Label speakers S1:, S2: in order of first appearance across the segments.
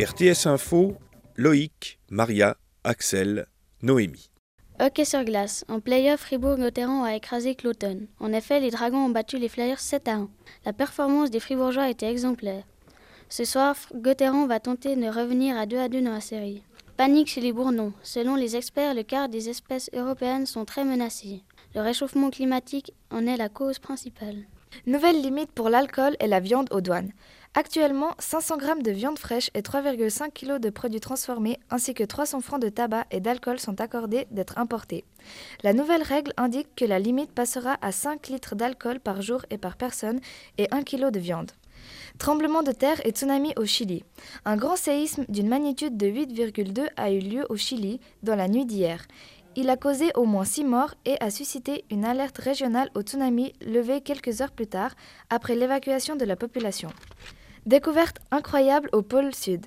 S1: RTS Info, Loïc, Maria, Axel, Noémie.
S2: Hockey sur glace. En play-off, Fribourg-Gotteron a écrasé Cloton. En effet, les Dragons ont battu les Flyers 7 à 1. La performance des Fribourgeois était exemplaire. Ce soir, Gotteron va tenter de revenir à 2 à 2 dans la série. Panique chez les Bournons. Selon les experts, le quart des espèces européennes sont très menacées. Le réchauffement climatique en est la cause principale.
S3: Nouvelle limite pour l'alcool et la viande aux douanes. Actuellement, 500 g de viande fraîche et 3,5 kg de produits transformés ainsi que 300 francs de tabac et d'alcool sont accordés d'être importés. La nouvelle règle indique que la limite passera à 5 litres d'alcool par jour et par personne et 1 kg de viande. Tremblement de terre et tsunami au Chili. Un grand séisme d'une magnitude de 8,2 a eu lieu au Chili dans la nuit d'hier. Il a causé au moins six morts et a suscité une alerte régionale au tsunami levée quelques heures plus tard après l'évacuation de la population. Découverte incroyable au pôle sud.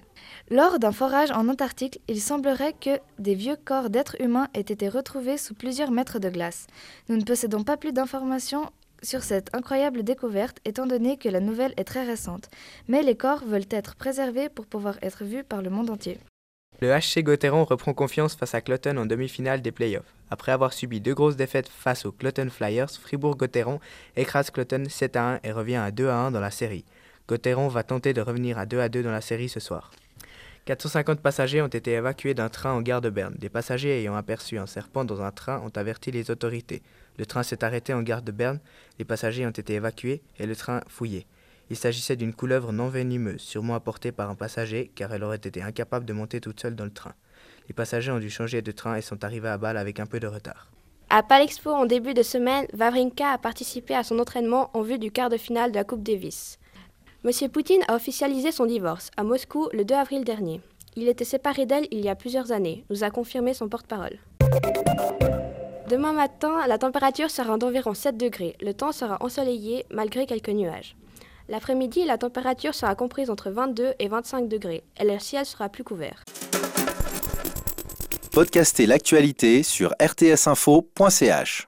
S3: Lors d'un forage en Antarctique, il semblerait que des vieux corps d'êtres humains aient été retrouvés sous plusieurs mètres de glace. Nous ne possédons pas plus d'informations sur cette incroyable découverte étant donné que la nouvelle est très récente, mais les corps veulent être préservés pour pouvoir être vus par le monde entier.
S4: Le HC Gotteron reprend confiance face à Cloton en demi-finale des playoffs. Après avoir subi deux grosses défaites face aux Cloton Flyers, Fribourg-Gotteron écrase Cloton 7 à 1 et revient à 2 à 1 dans la série. Gotteron va tenter de revenir à 2 à 2 dans la série ce soir. 450 passagers ont été évacués d'un train en gare de Berne. Des passagers ayant aperçu un serpent dans un train ont averti les autorités. Le train s'est arrêté en gare de Berne, les passagers ont été évacués et le train fouillé. Il s'agissait d'une couleuvre non venimeuse, sûrement apportée par un passager, car elle aurait été incapable de monter toute seule dans le train. Les passagers ont dû changer de train et sont arrivés à Bâle avec un peu de retard.
S5: À Palexpo, en début de semaine, Vavrinka a participé à son entraînement en vue du quart de finale de la Coupe Davis. Monsieur Poutine a officialisé son divorce à Moscou le 2 avril dernier. Il était séparé d'elle il y a plusieurs années, nous a confirmé son porte-parole. Demain matin, la température sera d'environ 7 degrés. Le temps sera ensoleillé malgré quelques nuages. L'après-midi, la température sera comprise entre 22 et 25 degrés et le ciel sera plus couvert.
S6: Podcastez l'actualité sur rtsinfo.ch.